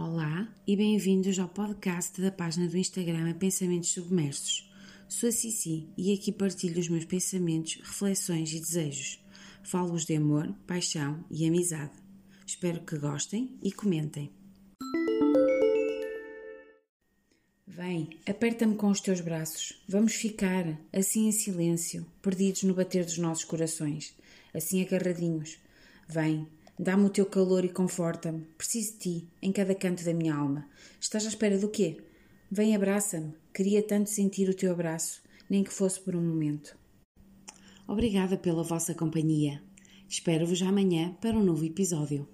Olá e bem-vindos ao podcast da página do Instagram Pensamentos Submersos. Sou a Cici e aqui partilho os meus pensamentos, reflexões e desejos. Falo-vos de amor, paixão e amizade. Espero que gostem e comentem. Vem, aperta-me com os teus braços. Vamos ficar, assim em silêncio, perdidos no bater dos nossos corações, assim agarradinhos. Vem, Dá-me o teu calor e conforta-me. Preciso de ti, em cada canto da minha alma. Estás à espera do quê? Vem, abraça-me. Queria tanto sentir o teu abraço, nem que fosse por um momento. Obrigada pela vossa companhia. Espero-vos amanhã para um novo episódio.